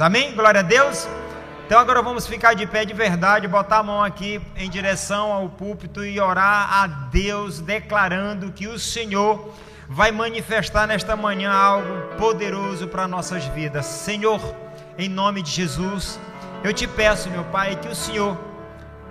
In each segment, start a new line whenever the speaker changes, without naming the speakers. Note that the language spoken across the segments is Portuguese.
Amém? Glória a Deus. Então agora vamos ficar de pé de verdade, botar a mão aqui em direção ao púlpito e orar a Deus, declarando que o Senhor vai manifestar nesta manhã algo poderoso para nossas vidas. Senhor, em nome de Jesus, eu te peço, meu Pai, que o Senhor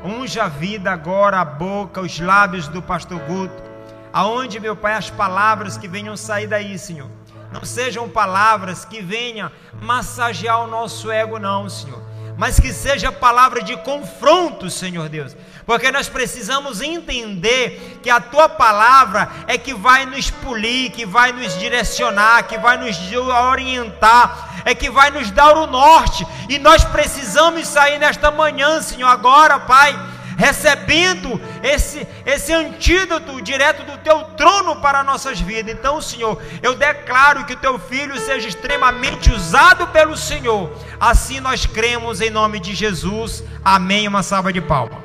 unja a vida agora, a boca, os lábios do pastor Guto, aonde, meu Pai, as palavras que venham sair daí, Senhor, não sejam palavras que venham massagear o nosso ego, não, Senhor, mas que seja palavra de confronto, Senhor Deus, porque nós precisamos entender que a tua palavra é que vai nos polir, que vai nos direcionar, que vai nos orientar, é que vai nos dar o norte, e nós precisamos sair nesta manhã, Senhor, agora, Pai, recebendo esse, esse antídoto direto do teu trono para nossas vidas. Então, Senhor, eu declaro que o teu filho seja extremamente usado pelo Senhor. Assim nós cremos em nome de Jesus. Amém. Uma salva de palmas.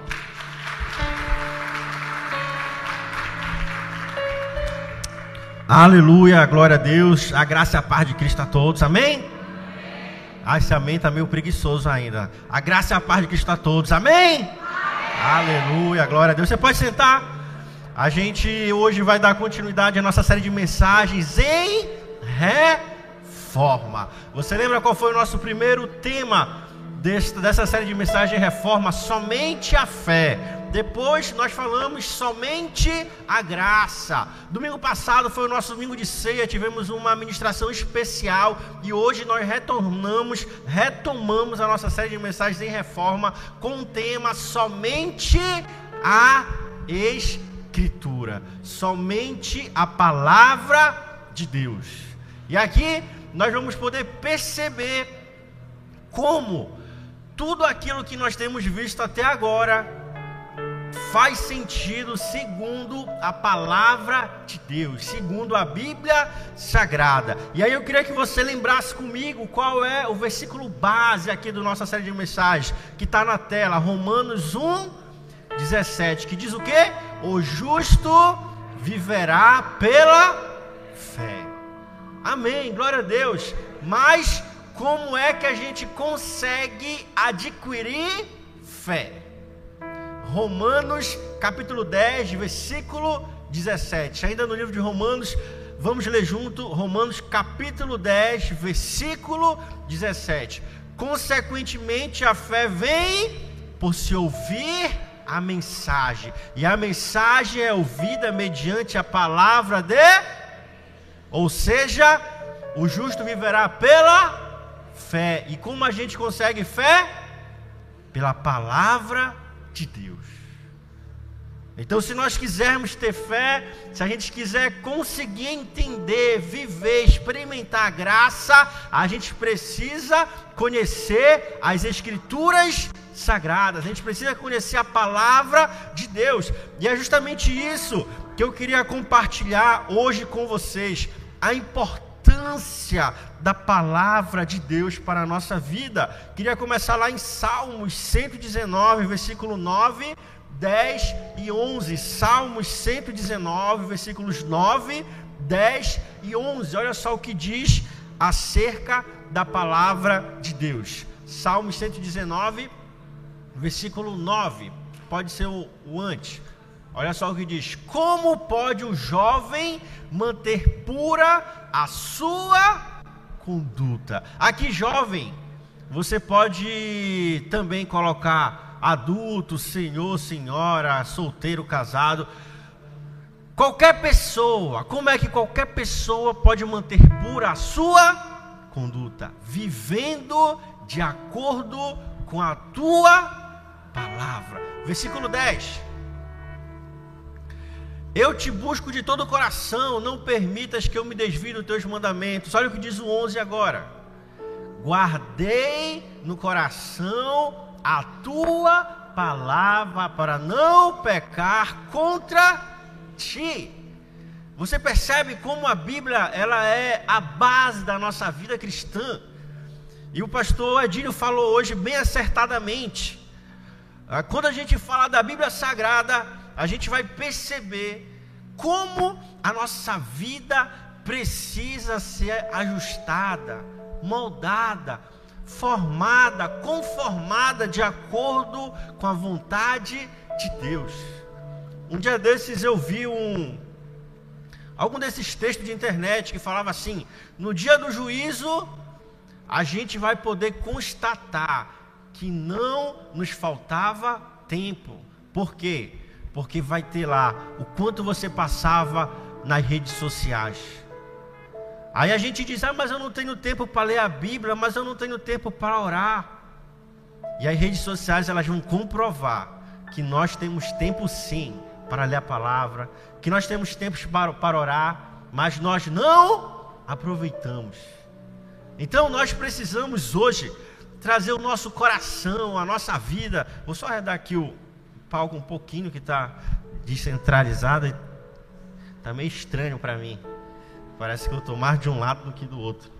Aleluia, glória a Deus, a graça e a paz de Cristo a todos, amém? Ah, esse amém está meio preguiçoso ainda. A graça e a paz de Cristo a todos. Amém? amém? Aleluia, glória a Deus. Você pode sentar. A gente hoje vai dar continuidade à nossa série de mensagens em reforma. Você lembra qual foi o nosso primeiro tema dessa série de mensagens reforma? Somente a fé. Depois nós falamos somente a graça. Domingo passado foi o nosso domingo de ceia, tivemos uma ministração especial e hoje nós retornamos, retomamos a nossa série de mensagens em reforma com o tema somente a escritura, somente a palavra de Deus. E aqui nós vamos poder perceber como tudo aquilo que nós temos visto até agora faz sentido segundo a palavra de Deus, segundo a Bíblia Sagrada. E aí eu queria que você lembrasse comigo qual é o versículo base aqui da nossa série de mensagens, que está na tela, Romanos 1, 17, que diz o que? O justo viverá pela fé. Amém, glória a Deus. Mas como é que a gente consegue adquirir fé? Romanos capítulo 10, versículo 17. Ainda no livro de Romanos, vamos ler junto Romanos capítulo 10, versículo 17. Consequentemente, a fé vem por se ouvir a mensagem, e a mensagem é ouvida mediante a palavra de, ou seja, o justo viverá pela fé. E como a gente consegue fé? Pela palavra de Deus. Então, se nós quisermos ter fé, se a gente quiser conseguir entender, viver, experimentar a graça, a gente precisa conhecer as Escrituras sagradas, a gente precisa conhecer a palavra de Deus, e é justamente isso que eu queria compartilhar hoje com vocês: a importância da palavra de Deus para a nossa vida. Queria começar lá em Salmos 119, versículo 9 10 e 11. Salmos 119, versículos 9, 10 e 11. Olha só o que diz acerca da palavra de Deus. Salmos 119, versículo 9. Pode ser o, o antes. Olha só o que diz: Como pode o jovem manter pura a sua conduta? Aqui, jovem, você pode também colocar adulto, senhor, senhora, solteiro, casado. Qualquer pessoa, como é que qualquer pessoa pode manter pura a sua conduta? Vivendo de acordo com a tua palavra. Versículo 10. Eu te busco de todo o coração, não permitas que eu me desvie dos teus mandamentos. Olha o que diz o 11 agora. Guardei no coração a tua palavra para não pecar contra ti. Você percebe como a Bíblia ela é a base da nossa vida cristã. E o pastor Edílio falou hoje bem acertadamente. Ah, quando a gente fala da Bíblia Sagrada, a gente vai perceber como a nossa vida precisa ser ajustada, moldada formada, conformada de acordo com a vontade de Deus. Um dia desses eu vi um algum desses textos de internet que falava assim: no dia do juízo a gente vai poder constatar que não nos faltava tempo. Por quê? Porque vai ter lá o quanto você passava nas redes sociais. Aí a gente diz: "Ah, mas eu não tenho tempo para ler a Bíblia, mas eu não tenho tempo para orar". E as redes sociais elas vão comprovar que nós temos tempo sim para ler a palavra, que nós temos tempo para, para orar, mas nós não aproveitamos. Então nós precisamos hoje trazer o nosso coração, a nossa vida. Vou só arredar aqui o palco um pouquinho que está descentralizado. Está meio estranho para mim. Parece que eu estou mais de um lado do que do outro.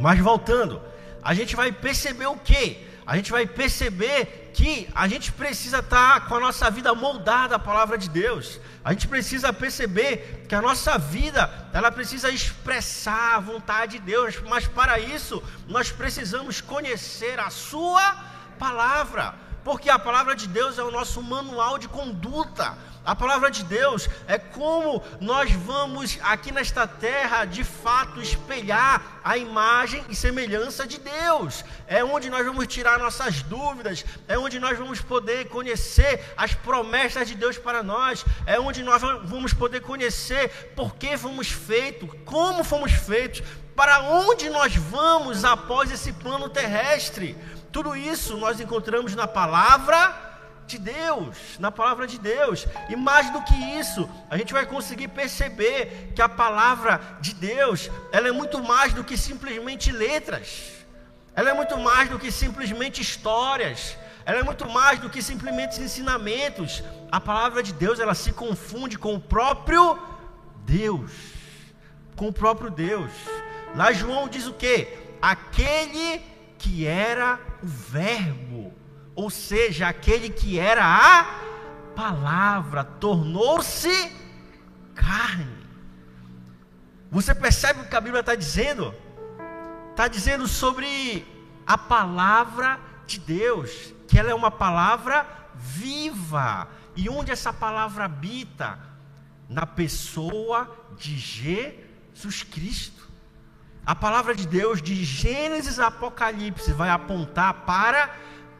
Mas voltando, a gente vai perceber o que? A gente vai perceber que a gente precisa estar tá com a nossa vida moldada à palavra de Deus. A gente precisa perceber que a nossa vida, ela precisa expressar a vontade de Deus, mas para isso nós precisamos conhecer a sua palavra, porque a palavra de Deus é o nosso manual de conduta. A palavra de Deus é como nós vamos aqui nesta terra de fato espelhar a imagem e semelhança de Deus. É onde nós vamos tirar nossas dúvidas, é onde nós vamos poder conhecer as promessas de Deus para nós, é onde nós vamos poder conhecer por que fomos feitos, como fomos feitos, para onde nós vamos após esse plano terrestre. Tudo isso nós encontramos na palavra de Deus, na palavra de Deus. E mais do que isso, a gente vai conseguir perceber que a palavra de Deus, ela é muito mais do que simplesmente letras. Ela é muito mais do que simplesmente histórias. Ela é muito mais do que simplesmente ensinamentos. A palavra de Deus, ela se confunde com o próprio Deus. Com o próprio Deus. Lá João diz o que? Aquele que era o Verbo ou seja, aquele que era a palavra, tornou-se carne. Você percebe o que a Bíblia está dizendo? Está dizendo sobre a palavra de Deus, que ela é uma palavra viva. E onde essa palavra habita? Na pessoa de Jesus Cristo. A palavra de Deus, de Gênesis a Apocalipse, vai apontar para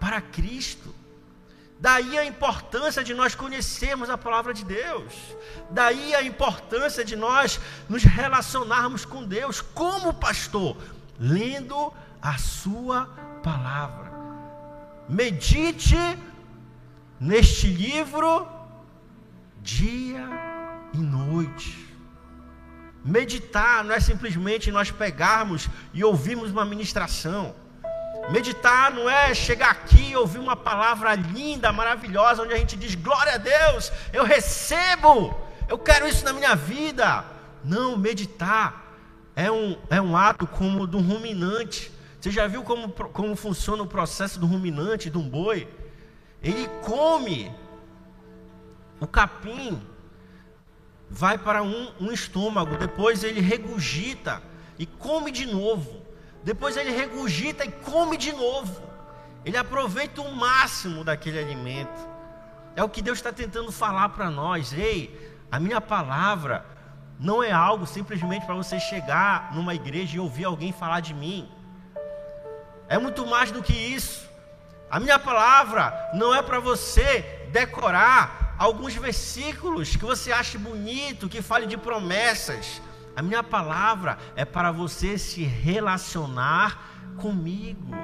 para Cristo. Daí a importância de nós conhecermos a palavra de Deus. Daí a importância de nós nos relacionarmos com Deus como pastor, lendo a sua palavra. Medite neste livro dia e noite. Meditar não é simplesmente nós pegarmos e ouvirmos uma ministração. Meditar não é chegar aqui e ouvir uma palavra linda, maravilhosa, onde a gente diz: glória a Deus, eu recebo, eu quero isso na minha vida. Não, meditar é um, é um ato como do ruminante. Você já viu como, como funciona o processo do ruminante, de um boi? Ele come o capim, vai para um, um estômago, depois ele regurgita e come de novo. Depois ele regurgita e come de novo. Ele aproveita o máximo daquele alimento. É o que Deus está tentando falar para nós. Ei, a minha palavra não é algo simplesmente para você chegar numa igreja e ouvir alguém falar de mim. É muito mais do que isso. A minha palavra não é para você decorar alguns versículos que você ache bonito, que fale de promessas. A minha palavra é para você se relacionar comigo.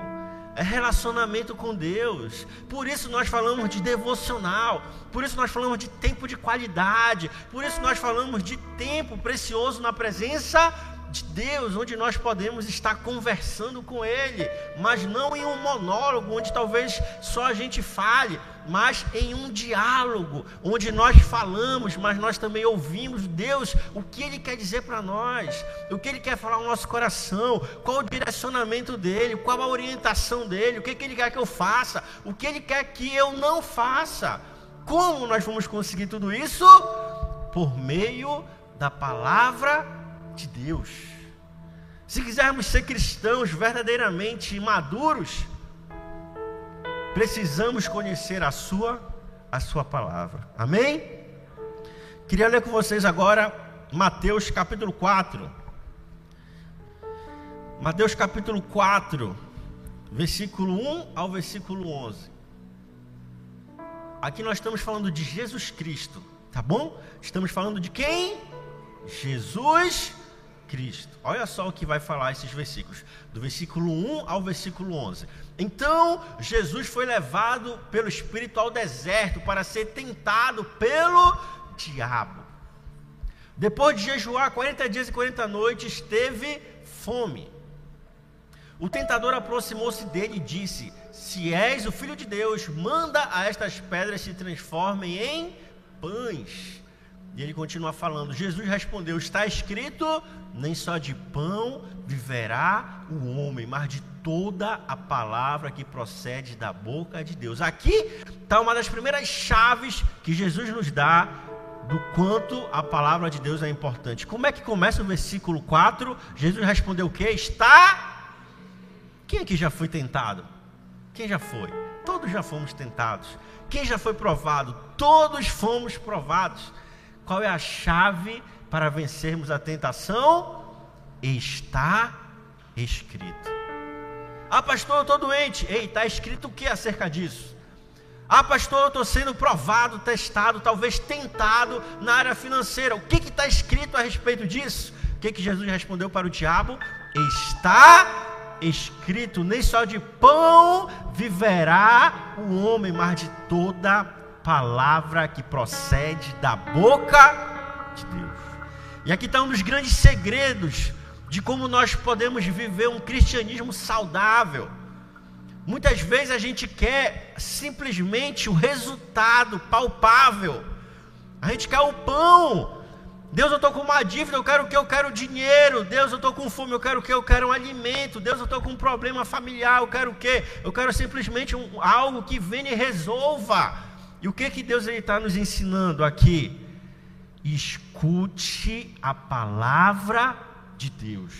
É relacionamento com Deus. Por isso nós falamos de devocional. Por isso nós falamos de tempo de qualidade. Por isso nós falamos de tempo precioso na presença de Deus, onde nós podemos estar conversando com Ele, mas não em um monólogo, onde talvez só a gente fale, mas em um diálogo, onde nós falamos, mas nós também ouvimos Deus, o que Ele quer dizer para nós, o que Ele quer falar no nosso coração, qual o direcionamento dEle, qual a orientação dEle, o que, que Ele quer que eu faça, o que Ele quer que eu não faça. Como nós vamos conseguir tudo isso? Por meio da palavra de Deus. Se quisermos ser cristãos verdadeiramente maduros, precisamos conhecer a sua a sua palavra. Amém? Queria ler com vocês agora Mateus capítulo 4. Mateus capítulo 4, versículo 1 ao versículo 11. Aqui nós estamos falando de Jesus Cristo, tá bom? Estamos falando de quem? Jesus Cristo. Olha só o que vai falar esses versículos, do versículo 1 ao versículo 11. Então, Jesus foi levado pelo Espírito ao deserto para ser tentado pelo diabo. Depois de jejuar 40 dias e 40 noites, teve fome. O tentador aproximou-se dele e disse: Se és o filho de Deus, manda a estas pedras se transformem em pães. E ele continua falando. Jesus respondeu: Está escrito: Nem só de pão viverá o homem, mas de toda a palavra que procede da boca de Deus. Aqui está uma das primeiras chaves que Jesus nos dá do quanto a palavra de Deus é importante. Como é que começa o versículo 4? Jesus respondeu o que? Está quem aqui já foi tentado? Quem já foi? Todos já fomos tentados. Quem já foi provado? Todos fomos provados. Qual é a chave para vencermos a tentação? Está escrito. Ah, pastor, eu estou doente. Ei, está escrito o que acerca disso? Ah, pastor, eu estou sendo provado, testado, talvez tentado na área financeira. O que está escrito a respeito disso? O que, que Jesus respondeu para o diabo? Está escrito: nem só de pão viverá o homem, mas de toda palavra que procede da boca de Deus. E aqui está um dos grandes segredos de como nós podemos viver um cristianismo saudável. Muitas vezes a gente quer simplesmente o resultado palpável. A gente quer o pão, Deus, eu estou com uma dívida, eu quero o que? Eu quero dinheiro. Deus, eu estou com fome, eu quero o que? Eu quero um alimento. Deus, eu estou com um problema familiar, eu quero o que? Eu quero simplesmente um, algo que venha e resolva. E o que que Deus está nos ensinando aqui? Escute a palavra de Deus.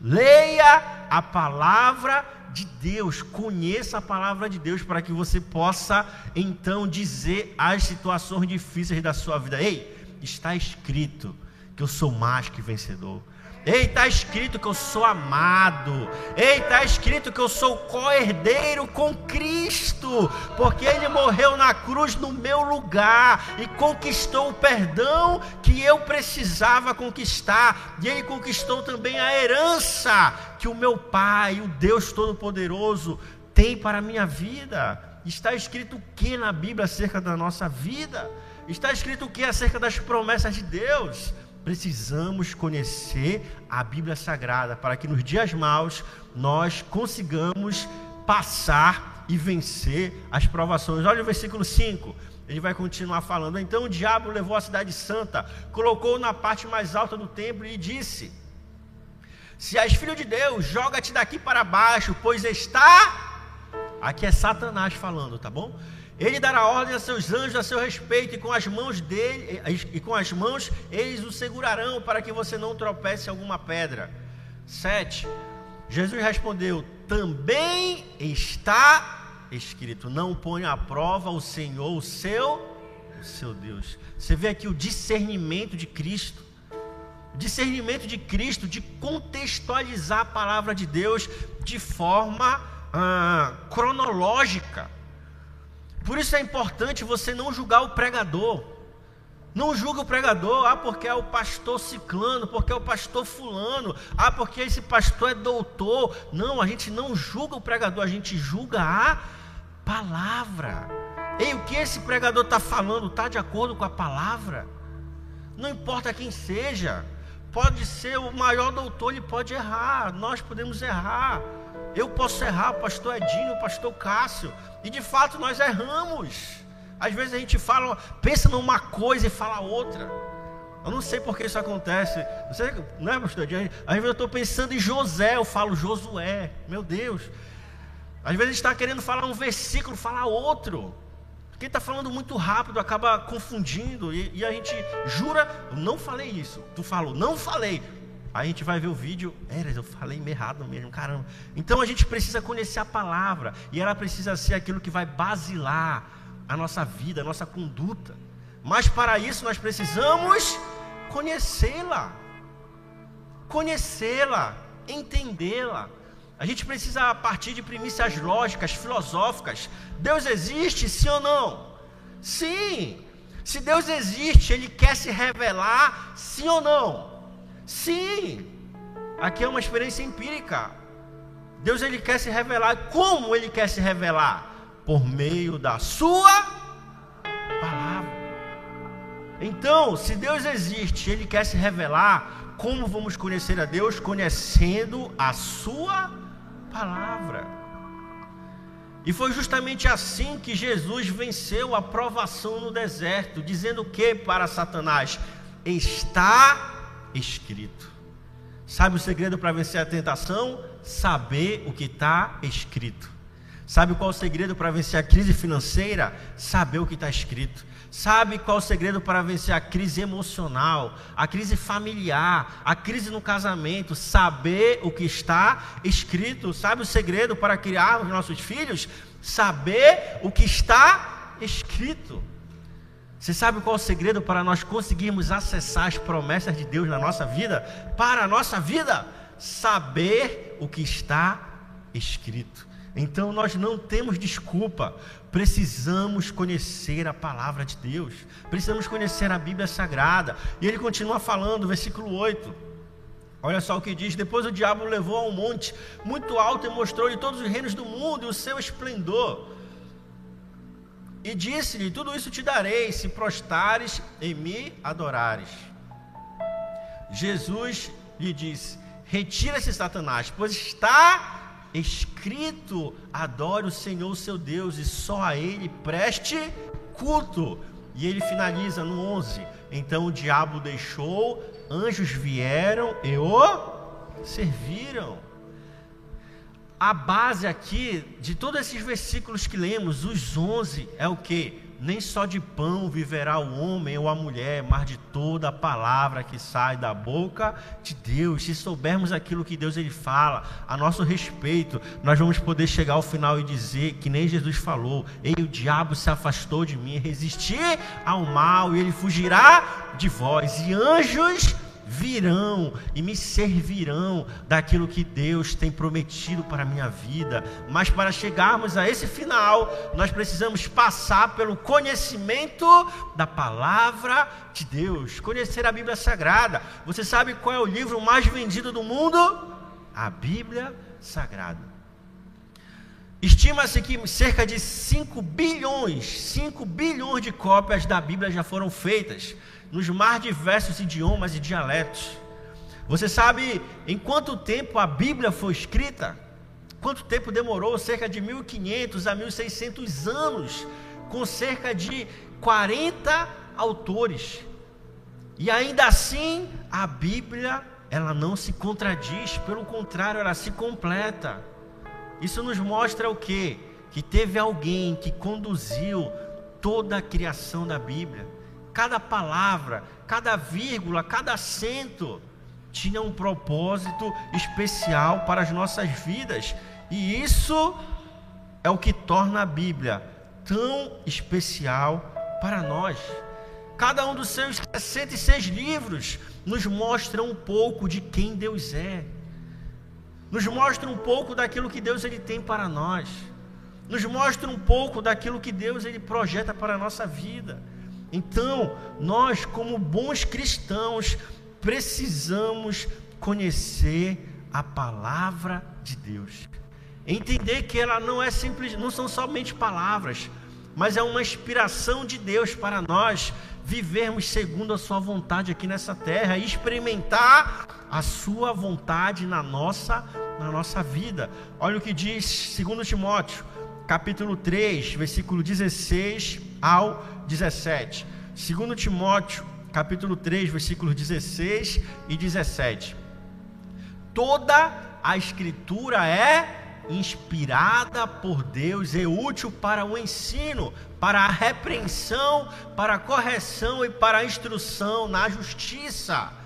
Leia a palavra de Deus, conheça a palavra de Deus para que você possa então dizer as situações difíceis da sua vida. Ei, está escrito que eu sou mais que vencedor. Ei, está escrito que eu sou amado. Ei, está escrito que eu sou co-herdeiro com Cristo, porque Ele morreu na cruz no meu lugar e conquistou o perdão que eu precisava conquistar. E Ele conquistou também a herança que o meu Pai, o Deus Todo-Poderoso, tem para a minha vida. Está escrito o que na Bíblia acerca da nossa vida? Está escrito o que acerca das promessas de Deus? Precisamos conhecer a Bíblia Sagrada para que nos dias maus nós consigamos passar e vencer as provações. Olha o versículo 5. Ele vai continuar falando. Então o diabo levou a cidade santa, colocou na parte mais alta do templo e disse: Se és filho de Deus, joga-te daqui para baixo, pois está. Aqui é Satanás falando, tá bom? Ele dará ordem a seus anjos a seu respeito, e com as mãos dele, e com as mãos eles o segurarão, para que você não tropece alguma pedra. 7. Jesus respondeu: Também está escrito: Não ponha à prova o Senhor, o seu, o seu Deus. Você vê aqui o discernimento de Cristo. discernimento de Cristo de contextualizar a palavra de Deus de forma ah, cronológica. Por isso é importante você não julgar o pregador. Não julga o pregador, ah, porque é o pastor ciclano, porque é o pastor fulano, ah, porque esse pastor é doutor. Não, a gente não julga o pregador, a gente julga a palavra. Ei, o que esse pregador está falando está de acordo com a palavra? Não importa quem seja, pode ser o maior doutor, ele pode errar, nós podemos errar. Eu posso errar, pastor Edinho, pastor Cássio, e de fato nós erramos. Às vezes a gente fala, pensa numa coisa e fala outra. Eu não sei por que isso acontece. Não sei, não é, pastor? Às vezes eu estou pensando em José, eu falo Josué. Meu Deus. Às vezes a gente está querendo falar um versículo, falar outro. Quem está falando muito rápido acaba confundindo. E, e, a gente jura, não falei isso. Tu falou, não falei. A gente vai ver o vídeo, Eras, eu falei errado mesmo, caramba. Então a gente precisa conhecer a palavra, e ela precisa ser aquilo que vai basilar a nossa vida, a nossa conduta. Mas para isso nós precisamos conhecê-la, conhecê-la, entendê-la. A gente precisa partir de premissas lógicas, filosóficas. Deus existe, sim ou não? Sim. Se Deus existe, Ele quer se revelar, sim ou não? Sim. Aqui é uma experiência empírica. Deus ele quer se revelar. Como Ele quer se revelar? Por meio da Sua palavra. Então, se Deus existe, Ele quer se revelar. Como vamos conhecer a Deus? Conhecendo a Sua palavra. E foi justamente assim que Jesus venceu a provação no deserto, dizendo que para Satanás está escrito. Sabe o segredo para vencer a tentação? Saber o que está escrito. Sabe qual o segredo para vencer a crise financeira? Saber o que está escrito. Sabe qual o segredo para vencer a crise emocional, a crise familiar, a crise no casamento? Saber o que está escrito. Sabe o segredo para criar os nossos filhos? Saber o que está escrito. Você sabe qual é o segredo para nós conseguirmos acessar as promessas de Deus na nossa vida? Para a nossa vida? Saber o que está escrito. Então nós não temos desculpa, precisamos conhecer a palavra de Deus, precisamos conhecer a Bíblia Sagrada. E ele continua falando, versículo 8. Olha só o que diz: Depois o diabo levou a um monte muito alto e mostrou-lhe todos os reinos do mundo e o seu esplendor. E disse-lhe: Tudo isso te darei, se prostares e me adorares. Jesus lhe disse: Retira-se, Satanás, pois está escrito: adore o Senhor seu Deus e só a Ele preste culto. E ele finaliza no 11: Então o diabo deixou, anjos vieram e o serviram. A base aqui de todos esses versículos que lemos, os 11, é o que? nem só de pão viverá o homem ou a mulher, mas de toda a palavra que sai da boca de Deus. Se soubermos aquilo que Deus ele fala a nosso respeito, nós vamos poder chegar ao final e dizer que nem Jesus falou: "Ei, o diabo se afastou de mim, resistir ao mal e ele fugirá de vós, e anjos virão e me servirão daquilo que Deus tem prometido para a minha vida. Mas para chegarmos a esse final, nós precisamos passar pelo conhecimento da palavra de Deus, conhecer a Bíblia Sagrada. Você sabe qual é o livro mais vendido do mundo? A Bíblia Sagrada. Estima-se que cerca de 5 bilhões, 5 bilhões de cópias da Bíblia já foram feitas nos mais diversos idiomas e dialetos. Você sabe em quanto tempo a Bíblia foi escrita? Quanto tempo demorou? Cerca de 1500 a 1600 anos, com cerca de 40 autores. E ainda assim, a Bíblia, ela não se contradiz, pelo contrário, ela se completa. Isso nos mostra o quê? Que teve alguém que conduziu toda a criação da Bíblia cada palavra, cada vírgula, cada acento tinha um propósito especial para as nossas vidas, e isso é o que torna a Bíblia tão especial para nós. Cada um dos seus 66 livros nos mostra um pouco de quem Deus é. Nos mostra um pouco daquilo que Deus ele tem para nós. Nos mostra um pouco daquilo que Deus ele projeta para a nossa vida. Então, nós, como bons cristãos, precisamos conhecer a palavra de Deus. Entender que ela não é simples, não são somente palavras, mas é uma inspiração de Deus para nós vivermos segundo a sua vontade aqui nessa terra e experimentar a sua vontade na nossa na nossa vida. Olha o que diz 2 Timóteo, capítulo 3, versículo 16 ao 17. Segundo Timóteo, capítulo 3, versículos 16 e 17. Toda a escritura é inspirada por Deus e útil para o ensino, para a repreensão, para a correção e para a instrução na justiça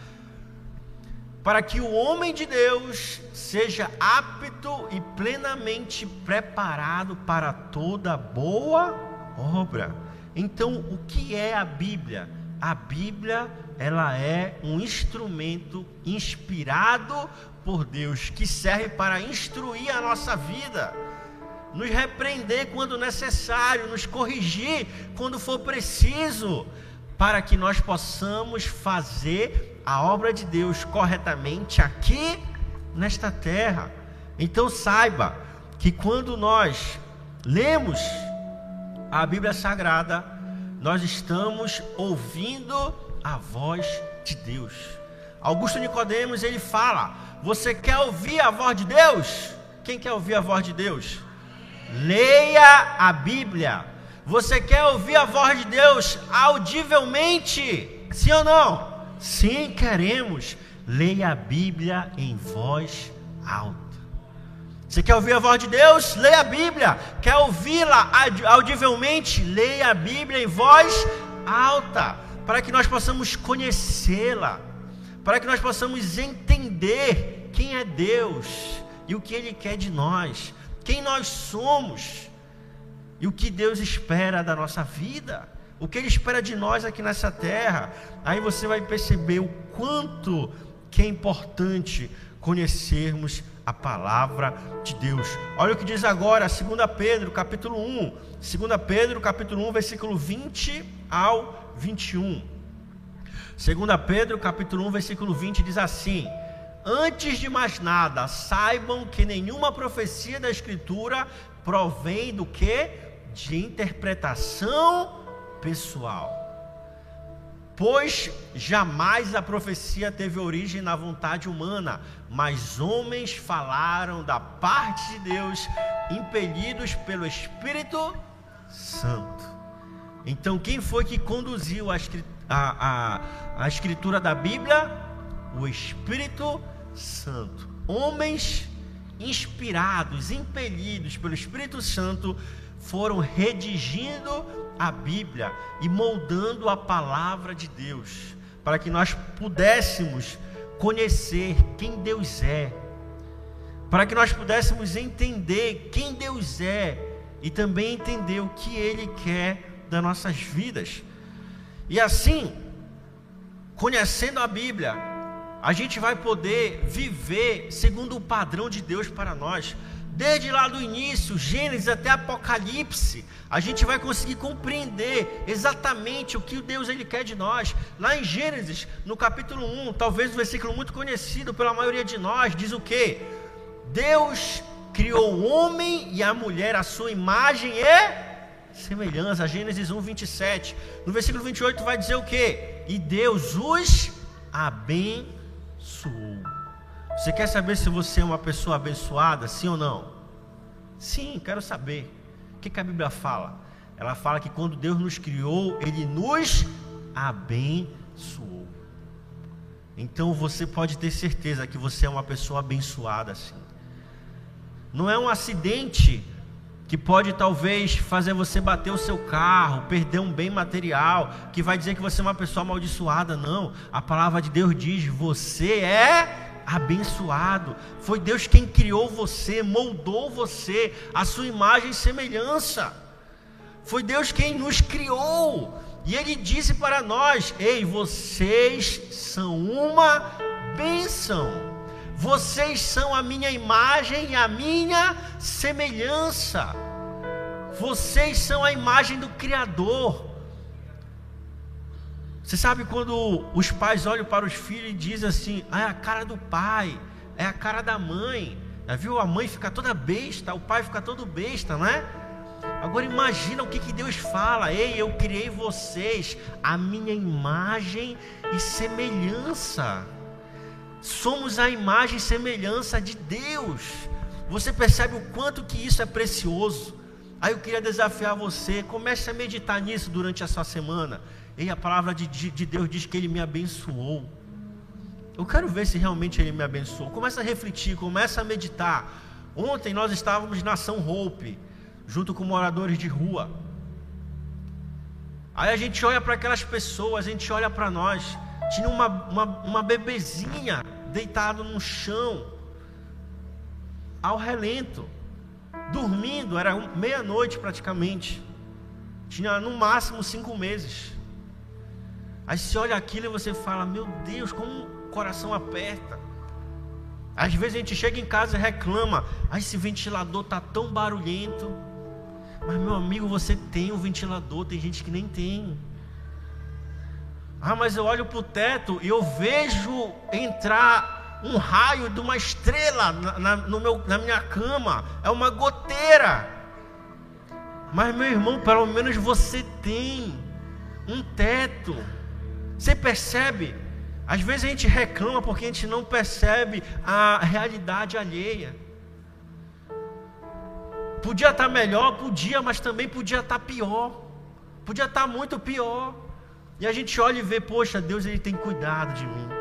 para que o homem de Deus seja apto e plenamente preparado para toda boa obra. Então, o que é a Bíblia? A Bíblia, ela é um instrumento inspirado por Deus que serve para instruir a nossa vida, nos repreender quando necessário, nos corrigir quando for preciso, para que nós possamos fazer a obra de Deus corretamente aqui nesta terra. Então saiba que quando nós lemos a Bíblia Sagrada, nós estamos ouvindo a voz de Deus. Augusto Nicodemos ele fala: Você quer ouvir a voz de Deus? Quem quer ouvir a voz de Deus? Leia a Bíblia. Você quer ouvir a voz de Deus audivelmente? Sim ou não? Sim, queremos. Leia a Bíblia em voz alta. Você quer ouvir a voz de Deus? Leia a Bíblia. Quer ouvi-la audivelmente? Leia a Bíblia em voz alta, para que nós possamos conhecê-la, para que nós possamos entender quem é Deus e o que Ele quer de nós, quem nós somos e o que Deus espera da nossa vida o que Ele espera de nós aqui nessa terra. Aí você vai perceber o quanto que é importante conhecermos a palavra de Deus. Olha o que diz agora, 2 Pedro, capítulo 1. 2 Pedro, capítulo 1, versículo 20 ao 21. 2 Pedro, capítulo 1, versículo 20 diz assim: Antes de mais nada, saibam que nenhuma profecia da Escritura provém do que? De interpretação pessoal. Pois jamais a profecia teve origem na vontade humana, mas homens falaram da parte de Deus, impelidos pelo Espírito Santo. Então, quem foi que conduziu a, a, a escritura da Bíblia? O Espírito Santo. Homens inspirados, impelidos pelo Espírito Santo, foram redigindo a Bíblia e moldando a palavra de Deus, para que nós pudéssemos conhecer quem Deus é, para que nós pudéssemos entender quem Deus é e também entender o que Ele quer das nossas vidas. E assim, conhecendo a Bíblia, a gente vai poder viver segundo o padrão de Deus para nós. Desde lá do início, Gênesis até Apocalipse, a gente vai conseguir compreender exatamente o que Deus ele quer de nós. Lá em Gênesis, no capítulo 1, talvez um versículo muito conhecido pela maioria de nós, diz o que? Deus criou o homem e a mulher à sua imagem e semelhança. Gênesis 1, 27. No versículo 28 vai dizer o que? E Deus os abençoou. Você quer saber se você é uma pessoa abençoada, sim ou não? Sim, quero saber. O que, que a Bíblia fala? Ela fala que quando Deus nos criou, Ele nos abençoou. Então você pode ter certeza que você é uma pessoa abençoada, sim. Não é um acidente que pode talvez fazer você bater o seu carro, perder um bem material, que vai dizer que você é uma pessoa amaldiçoada, não. A palavra de Deus diz: você é abençoado. Foi Deus quem criou você, moldou você, a sua imagem e semelhança. Foi Deus quem nos criou. E Ele disse para nós: Ei, vocês são uma bênção. Vocês são a minha imagem e a minha semelhança. Vocês são a imagem do Criador. Você sabe quando os pais olham para os filhos e dizem assim: ah, é a cara do pai, é a cara da mãe. viu? A mãe fica toda besta, o pai fica todo besta, não é? Agora imagina o que, que Deus fala: Ei, eu criei vocês, a minha imagem e semelhança. Somos a imagem e semelhança de Deus. Você percebe o quanto que isso é precioso? Aí eu queria desafiar você, comece a meditar nisso durante a sua semana. E a palavra de, de Deus diz que Ele me abençoou. Eu quero ver se realmente Ele me abençoou. Começa a refletir, começa a meditar. Ontem nós estávamos na São Hope, junto com moradores de rua. Aí a gente olha para aquelas pessoas, a gente olha para nós. Tinha uma, uma, uma bebezinha deitado no chão, ao relento, dormindo, era meia-noite praticamente. Tinha no máximo cinco meses. Aí você olha aquilo e você fala: Meu Deus, como o coração aperta. Às vezes a gente chega em casa e reclama: ah, esse ventilador tá tão barulhento. Mas meu amigo, você tem um ventilador, tem gente que nem tem. Ah, mas eu olho para o teto e eu vejo entrar um raio de uma estrela na, na, meu, na minha cama. É uma goteira. Mas meu irmão, pelo menos você tem um teto. Você percebe? Às vezes a gente reclama porque a gente não percebe a realidade alheia. Podia estar melhor, podia, mas também podia estar pior. Podia estar muito pior. E a gente olha e vê, poxa, Deus ele tem cuidado de mim.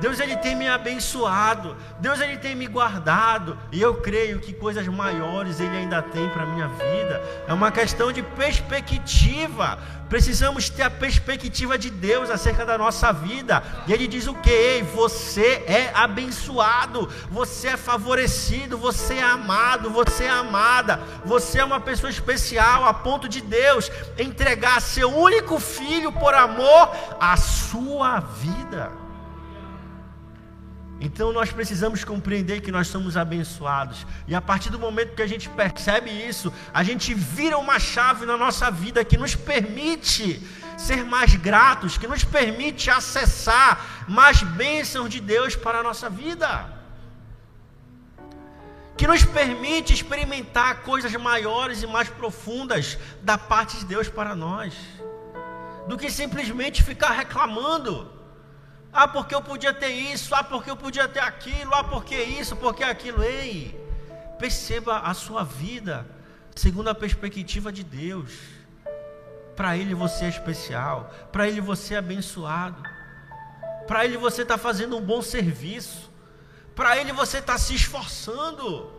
Deus ele tem me abençoado, Deus ele tem me guardado, e eu creio que coisas maiores ele ainda tem para minha vida. É uma questão de perspectiva. Precisamos ter a perspectiva de Deus acerca da nossa vida. E ele diz o que? Você é abençoado, você é favorecido, você é amado, você é amada, você é uma pessoa especial a ponto de Deus entregar seu único filho por amor à sua vida. Então nós precisamos compreender que nós somos abençoados. E a partir do momento que a gente percebe isso, a gente vira uma chave na nossa vida que nos permite ser mais gratos, que nos permite acessar mais bênçãos de Deus para a nossa vida. Que nos permite experimentar coisas maiores e mais profundas da parte de Deus para nós, do que simplesmente ficar reclamando ah, porque eu podia ter isso, ah, porque eu podia ter aquilo, ah, porque isso, porque aquilo. Ei, perceba a sua vida segundo a perspectiva de Deus. Para Ele você é especial, para Ele você é abençoado, para Ele você está fazendo um bom serviço, para Ele você está se esforçando.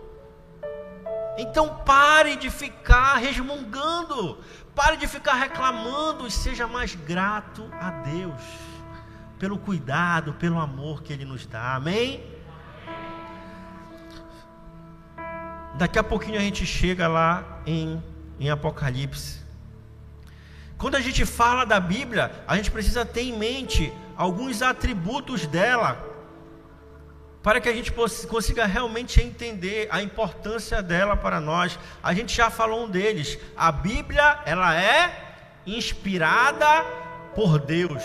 Então pare de ficar resmungando, pare de ficar reclamando e seja mais grato a Deus pelo cuidado, pelo amor que Ele nos dá. Amém? Daqui a pouquinho a gente chega lá em, em Apocalipse. Quando a gente fala da Bíblia, a gente precisa ter em mente alguns atributos dela, para que a gente consiga realmente entender a importância dela para nós. A gente já falou um deles. A Bíblia, ela é inspirada por Deus.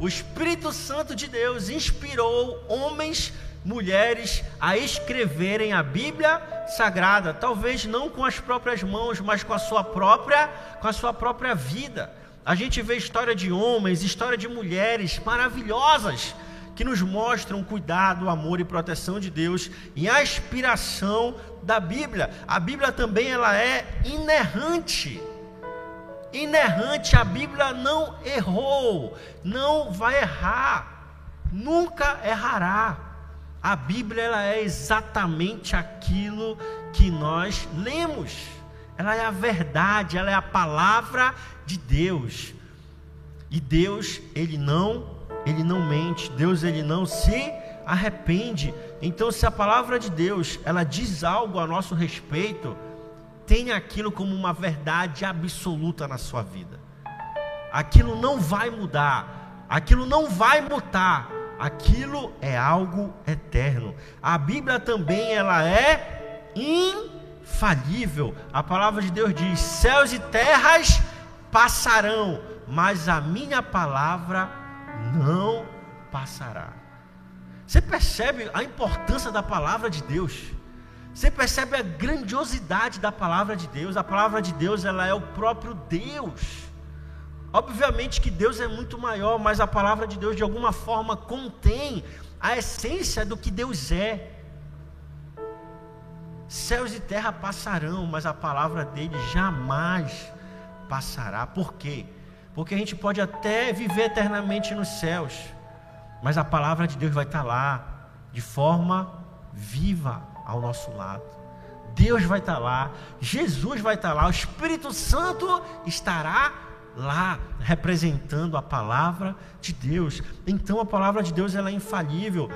O Espírito Santo de Deus inspirou homens, mulheres a escreverem a Bíblia Sagrada, talvez não com as próprias mãos, mas com a sua própria, com a sua própria vida. A gente vê história de homens, história de mulheres maravilhosas que nos mostram cuidado, amor e proteção de Deus e a inspiração da Bíblia. A Bíblia também ela é inerrante inerrante, a Bíblia não errou, não vai errar, nunca errará. A Bíblia ela é exatamente aquilo que nós lemos. Ela é a verdade, ela é a palavra de Deus. E Deus, ele não, ele não mente. Deus ele não se arrepende. Então, se a palavra de Deus, ela diz algo a nosso respeito, tenha aquilo como uma verdade absoluta na sua vida. Aquilo não vai mudar, aquilo não vai mutar, aquilo é algo eterno. A Bíblia também ela é infalível. A palavra de Deus diz: céus e terras passarão, mas a minha palavra não passará. Você percebe a importância da palavra de Deus? Você percebe a grandiosidade da palavra de Deus? A palavra de Deus, ela é o próprio Deus. Obviamente que Deus é muito maior, mas a palavra de Deus de alguma forma contém a essência do que Deus é. Céus e terra passarão, mas a palavra dele jamais passará. Por quê? Porque a gente pode até viver eternamente nos céus, mas a palavra de Deus vai estar lá de forma viva, ao nosso lado. Deus vai estar lá, Jesus vai estar lá, o Espírito Santo estará lá representando a palavra de Deus. Então a palavra de Deus ela é infalível.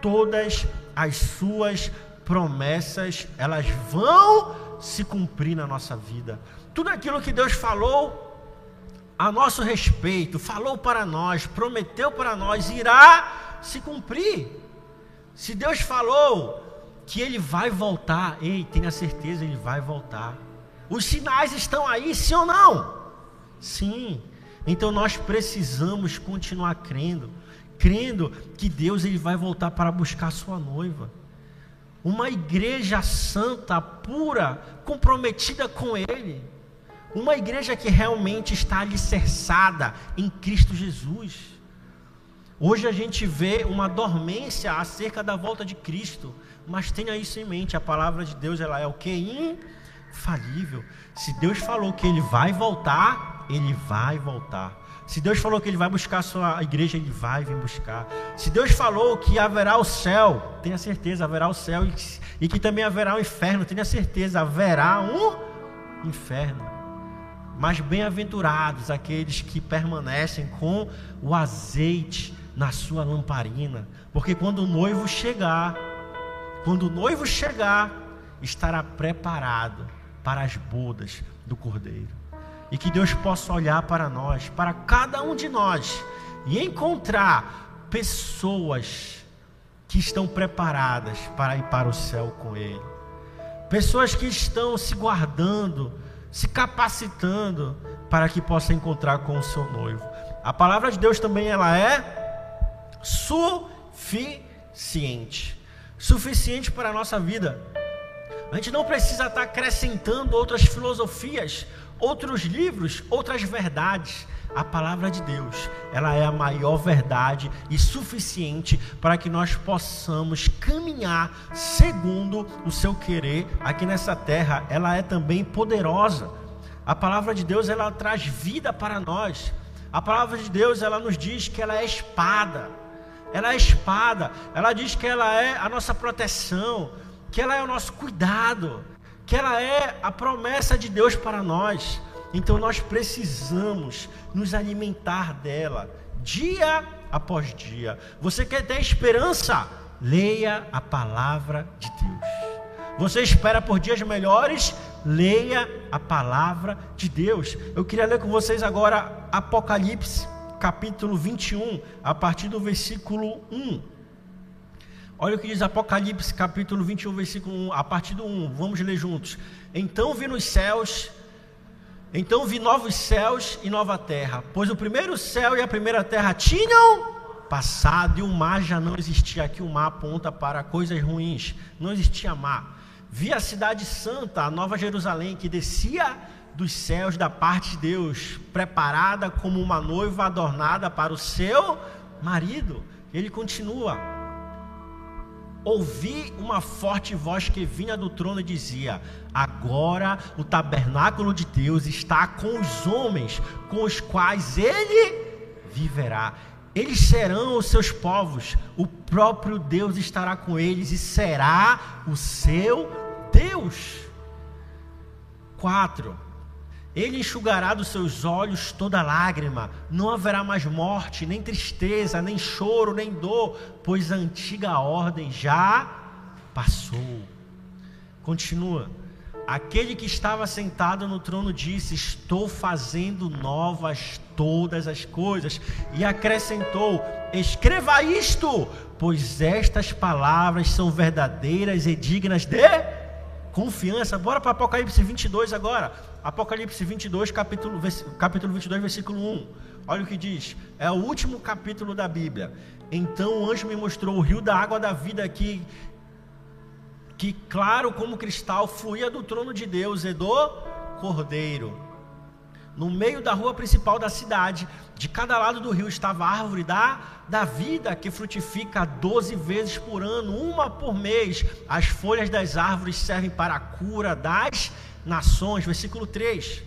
todas as suas promessas, elas vão se cumprir na nossa vida. Tudo aquilo que Deus falou a nosso respeito, falou para nós, prometeu para nós, irá se cumprir. Se Deus falou que ele vai voltar, ei, tenha certeza, ele vai voltar. Os sinais estão aí, sim ou não? Sim. Então nós precisamos continuar crendo, crendo que Deus ele vai voltar para buscar sua noiva. Uma igreja santa, pura, comprometida com ele. Uma igreja que realmente está alicerçada em Cristo Jesus. Hoje a gente vê uma dormência acerca da volta de Cristo, mas tenha isso em mente, a palavra de Deus ela é o que? Infalível. Se Deus falou que ele vai voltar, ele vai voltar. Se Deus falou que Ele vai buscar a sua igreja, Ele vai vir buscar. Se Deus falou que haverá o céu, tenha certeza, haverá o céu. E, e que também haverá o inferno, tenha certeza, haverá um inferno. Mas bem-aventurados aqueles que permanecem com o azeite na sua lamparina. Porque quando o noivo chegar, quando o noivo chegar, estará preparado para as bodas do cordeiro e que Deus possa olhar para nós, para cada um de nós, e encontrar pessoas que estão preparadas para ir para o céu com Ele, pessoas que estão se guardando, se capacitando para que possa encontrar com o seu noivo. A palavra de Deus também ela é suficiente, suficiente para a nossa vida. A gente não precisa estar acrescentando outras filosofias, outros livros, outras verdades. A palavra de Deus, ela é a maior verdade e suficiente para que nós possamos caminhar segundo o seu querer aqui nessa terra. Ela é também poderosa. A palavra de Deus, ela traz vida para nós. A palavra de Deus, ela nos diz que ela é espada. Ela é espada. Ela diz que ela é a nossa proteção, que ela é o nosso cuidado que ela é a promessa de Deus para nós. Então nós precisamos nos alimentar dela dia após dia. Você quer ter esperança? Leia a palavra de Deus. Você espera por dias melhores? Leia a palavra de Deus. Eu queria ler com vocês agora Apocalipse, capítulo 21, a partir do versículo 1. Olha o que diz Apocalipse, capítulo 21, versículo 1, a partir do 1. Vamos ler juntos. Então vi nos céus, então vi novos céus e nova terra, pois o primeiro céu e a primeira terra tinham passado e o mar já não existia. Aqui o mar aponta para coisas ruins, não existia mar. Vi a cidade santa, a nova Jerusalém, que descia dos céus da parte de Deus, preparada como uma noiva adornada para o seu marido. Ele continua: ouvi uma forte voz que vinha do trono e dizia: Agora o tabernáculo de Deus está com os homens, com os quais ele viverá. Eles serão os seus povos, o próprio Deus estará com eles e será o seu Deus. 4 ele enxugará dos seus olhos toda lágrima, não haverá mais morte, nem tristeza, nem choro, nem dor, pois a antiga ordem já passou. Continua. Aquele que estava sentado no trono disse: Estou fazendo novas todas as coisas. E acrescentou: Escreva isto, pois estas palavras são verdadeiras e dignas de confiança. Bora para Apocalipse 22 agora. Apocalipse 22, capítulo, capítulo 22, versículo 1. Olha o que diz. É o último capítulo da Bíblia. Então o anjo me mostrou o rio da água da vida que, que claro como cristal, fluía do trono de Deus e do Cordeiro. No meio da rua principal da cidade, de cada lado do rio estava a árvore da, da vida, que frutifica 12 vezes por ano, uma por mês. As folhas das árvores servem para a cura das nações. Versículo 3: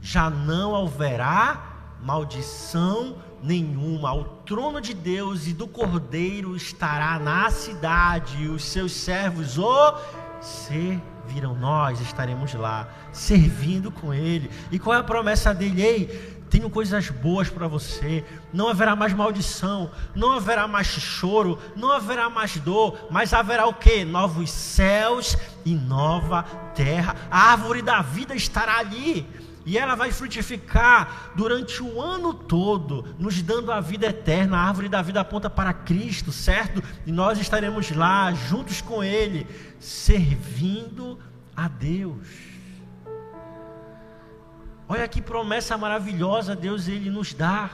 Já não haverá maldição nenhuma. O trono de Deus e do Cordeiro estará na cidade, e os seus servos o servirão. Nós estaremos lá, servindo com Ele. E qual é a promessa dele? Ei, tenho coisas boas para você. Não haverá mais maldição, não haverá mais choro, não haverá mais dor, mas haverá o que? Novos céus e nova terra. A árvore da vida estará ali. E ela vai frutificar durante o ano todo, nos dando a vida eterna. A árvore da vida aponta para Cristo, certo? E nós estaremos lá, juntos com Ele, servindo a Deus. Olha que promessa maravilhosa Deus ele nos dá.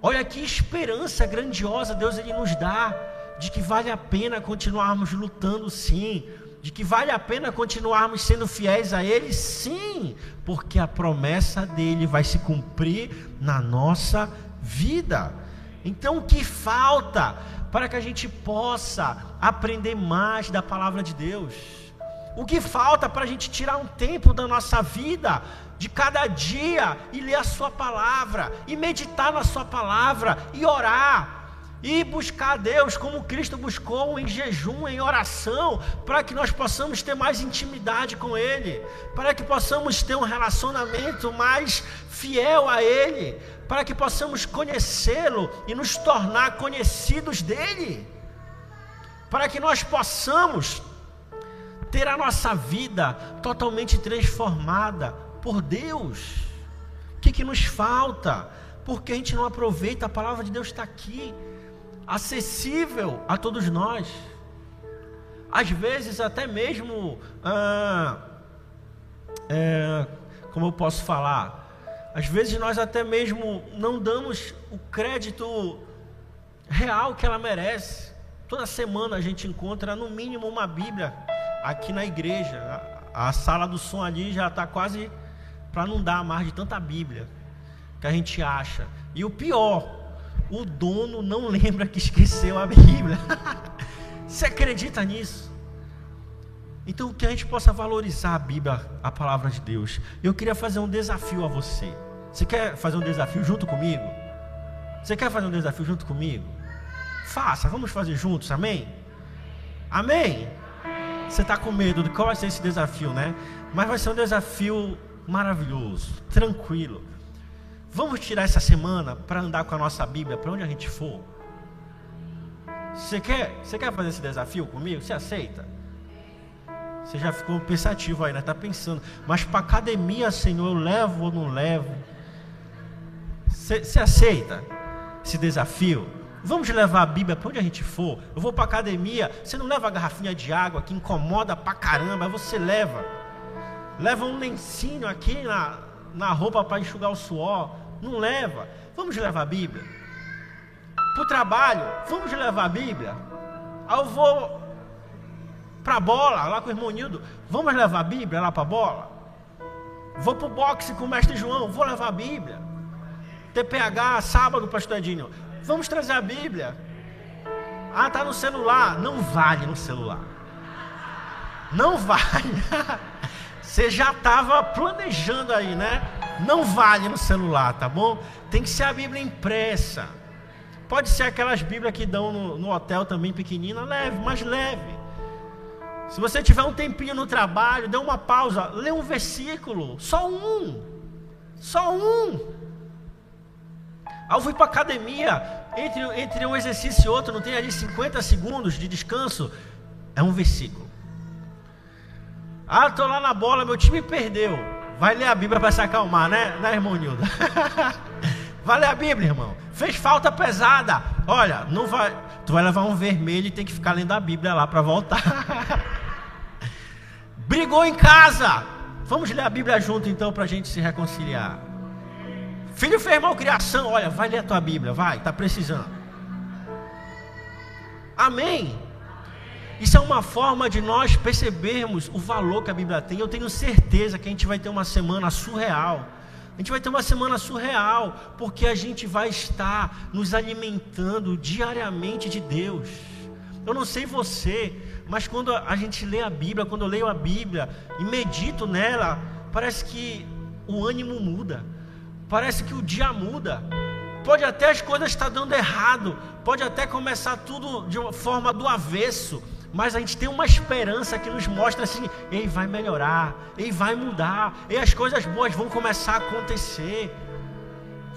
Olha que esperança grandiosa Deus ele nos dá de que vale a pena continuarmos lutando sim, de que vale a pena continuarmos sendo fiéis a ele sim, porque a promessa dele vai se cumprir na nossa vida. Então o que falta para que a gente possa aprender mais da palavra de Deus? O que falta para a gente tirar um tempo da nossa vida, de cada dia, e ler a Sua palavra, e meditar na Sua palavra, e orar, e buscar a Deus como Cristo buscou em jejum, em oração, para que nós possamos ter mais intimidade com Ele, para que possamos ter um relacionamento mais fiel a Ele, para que possamos conhecê-lo e nos tornar conhecidos dEle, para que nós possamos ter a nossa vida totalmente transformada por Deus. O que, que nos falta? Porque a gente não aproveita, a palavra de Deus está aqui, acessível a todos nós. Às vezes, até mesmo, ah, é, como eu posso falar, às vezes nós até mesmo não damos o crédito real que ela merece. Toda semana a gente encontra no mínimo uma Bíblia aqui na igreja. A, a sala do som ali já está quase para não dar mais de tanta Bíblia que a gente acha. E o pior, o dono não lembra que esqueceu a Bíblia. Você acredita nisso? Então, que a gente possa valorizar a Bíblia, a palavra de Deus. Eu queria fazer um desafio a você. Você quer fazer um desafio junto comigo? Você quer fazer um desafio junto comigo? Faça, vamos fazer juntos, amém? Amém? Você está com medo de qual vai ser esse desafio, né? Mas vai ser um desafio maravilhoso, tranquilo. Vamos tirar essa semana para andar com a nossa Bíblia para onde a gente for. Você quer, você quer fazer esse desafio comigo? Você aceita? Você já ficou pensativo aí, né? Está pensando. Mas para academia, Senhor, eu levo ou não levo? Você, você aceita esse desafio? Vamos levar a Bíblia para onde a gente for. Eu vou para academia. Você não leva a garrafinha de água que incomoda pra caramba. Você leva. Leva um lencinho aqui na, na roupa para enxugar o suor. Não leva. Vamos levar a Bíblia. Para o trabalho. Vamos levar a Bíblia. Aí eu vou para a bola, lá com o irmão Nildo. Vamos levar a Bíblia lá para a bola. Vou para o boxe com o mestre João. Vou levar a Bíblia. TPH, sábado, pastor Edinho. Vamos trazer a Bíblia. Ah, tá no celular. Não vale no celular. Não vale. Você já estava planejando aí, né? Não vale no celular, tá bom? Tem que ser a Bíblia impressa. Pode ser aquelas Bíblias que dão no, no hotel também pequenina, leve, mas leve. Se você tiver um tempinho no trabalho, dê uma pausa, lê um versículo, só um. Só um. Eu fui para academia, entre, entre um exercício e outro, não tem ali 50 segundos de descanso, é um versículo. Ah, estou lá na bola, meu time perdeu. Vai ler a Bíblia para se acalmar, né, né irmão Nildo? vai ler a Bíblia, irmão. Fez falta pesada. Olha, não vai. Tu vai levar um vermelho e tem que ficar lendo a Bíblia lá para voltar. Brigou em casa. Vamos ler a Bíblia junto então para a gente se reconciliar. Filho fez malcriação, olha, vai ler a tua Bíblia, vai, está precisando. Amém. Isso é uma forma de nós percebermos o valor que a Bíblia tem. Eu tenho certeza que a gente vai ter uma semana surreal. A gente vai ter uma semana surreal, porque a gente vai estar nos alimentando diariamente de Deus. Eu não sei você, mas quando a gente lê a Bíblia, quando eu leio a Bíblia e medito nela, parece que o ânimo muda Parece que o dia muda. Pode até as coisas estar dando errado, pode até começar tudo de uma forma do avesso, mas a gente tem uma esperança que nos mostra assim: ei, vai melhorar, ei, vai mudar, ei, as coisas boas vão começar a acontecer.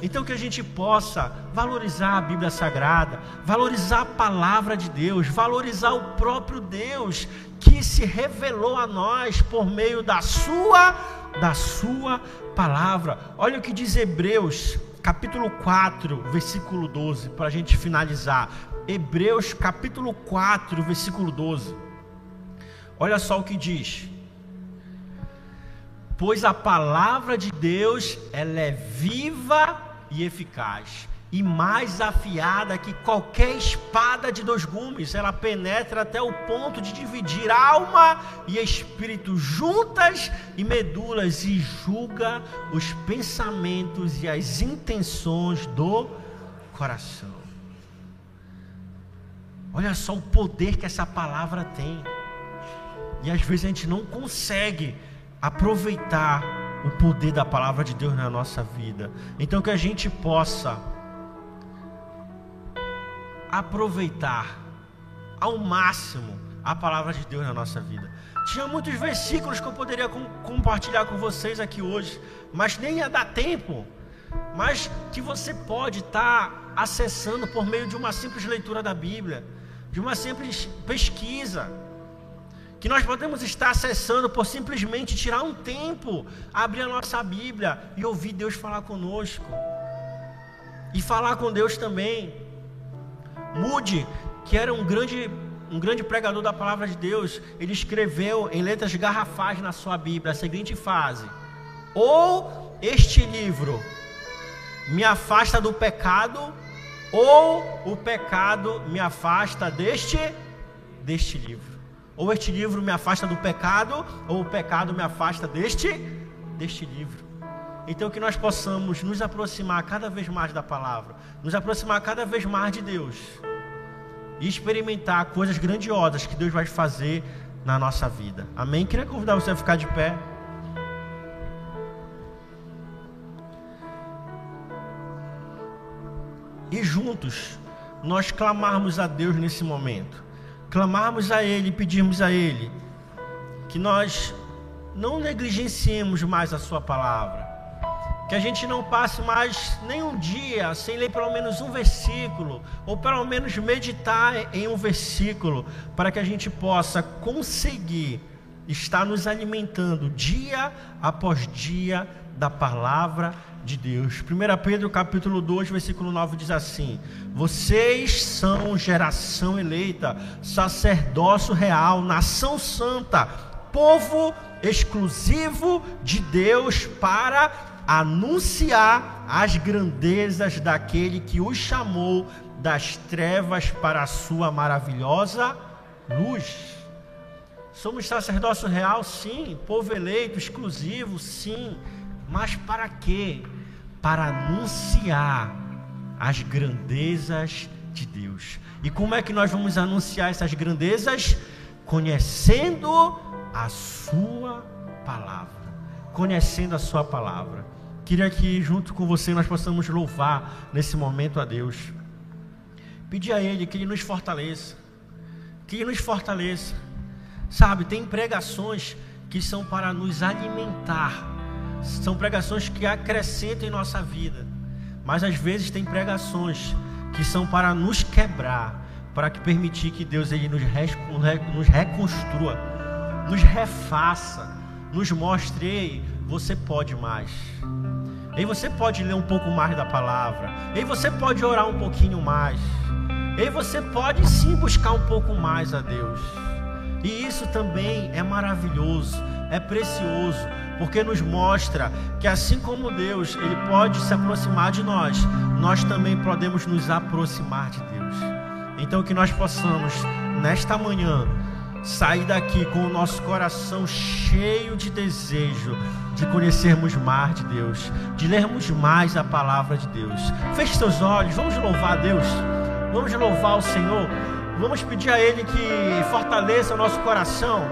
Então que a gente possa valorizar a Bíblia Sagrada, valorizar a palavra de Deus, valorizar o próprio Deus que se revelou a nós por meio da sua da sua palavra. Olha o que diz Hebreus, capítulo 4, versículo 12, para a gente finalizar. Hebreus capítulo 4, versículo 12. Olha só o que diz. Pois a palavra de Deus, ela é viva e eficaz, e mais afiada que qualquer espada de dois gumes, ela penetra até o ponto de dividir alma e espírito juntas e medulas e julga os pensamentos e as intenções do coração. Olha só o poder que essa palavra tem. E às vezes a gente não consegue aproveitar o poder da palavra de Deus na nossa vida. Então que a gente possa aproveitar ao máximo a palavra de Deus na nossa vida. Tinha muitos versículos que eu poderia com, compartilhar com vocês aqui hoje, mas nem ia dar tempo. Mas que você pode estar tá acessando por meio de uma simples leitura da Bíblia, de uma simples pesquisa que nós podemos estar acessando por simplesmente tirar um tempo, abrir a nossa Bíblia e ouvir Deus falar conosco. E falar com Deus também. Mude, que era um grande, um grande pregador da palavra de Deus, ele escreveu em letras garrafais na sua Bíblia a seguinte frase: Ou este livro me afasta do pecado, ou o pecado me afasta deste, deste livro. Ou este livro me afasta do pecado, ou o pecado me afasta deste, deste livro. Então que nós possamos nos aproximar cada vez mais da palavra, nos aproximar cada vez mais de Deus e experimentar coisas grandiosas que Deus vai fazer na nossa vida. Amém? Queria convidar você a ficar de pé. E juntos nós clamarmos a Deus nesse momento. Clamarmos a Ele, pedirmos a Ele que nós não negligenciemos mais a Sua palavra, que a gente não passe mais nenhum dia sem ler pelo menos um versículo, ou pelo menos meditar em um versículo, para que a gente possa conseguir estar nos alimentando dia após dia da palavra de Deus. 1 Pedro capítulo 2, versículo 9 diz assim: Vocês são geração eleita, sacerdócio real, nação santa, povo exclusivo de Deus para anunciar as grandezas daquele que os chamou das trevas para a sua maravilhosa luz. Somos sacerdócio real, sim, povo eleito, exclusivo, sim mas para quê? Para anunciar as grandezas de Deus. E como é que nós vamos anunciar essas grandezas? Conhecendo a Sua palavra. Conhecendo a Sua palavra. Queria que junto com você nós possamos louvar nesse momento a Deus. Pedir a Ele que Ele nos fortaleça. Que Ele nos fortaleça. Sabe, tem pregações que são para nos alimentar são pregações que acrescentam em nossa vida. Mas às vezes tem pregações que são para nos quebrar, para que permitir que Deus ele nos, nos reconstrua, nos refaça, nos mostre, ei, você pode mais. Ei, você pode ler um pouco mais da palavra. Ei, você pode orar um pouquinho mais. Ei, você pode sim buscar um pouco mais a Deus. E isso também é maravilhoso, é precioso, porque nos mostra que assim como Deus, ele pode se aproximar de nós, nós também podemos nos aproximar de Deus. Então que nós possamos nesta manhã sair daqui com o nosso coração cheio de desejo de conhecermos mais de Deus, de lermos mais a palavra de Deus. Feche seus olhos, vamos louvar a Deus. Vamos louvar o Senhor. Vamos pedir a ele que fortaleça o nosso coração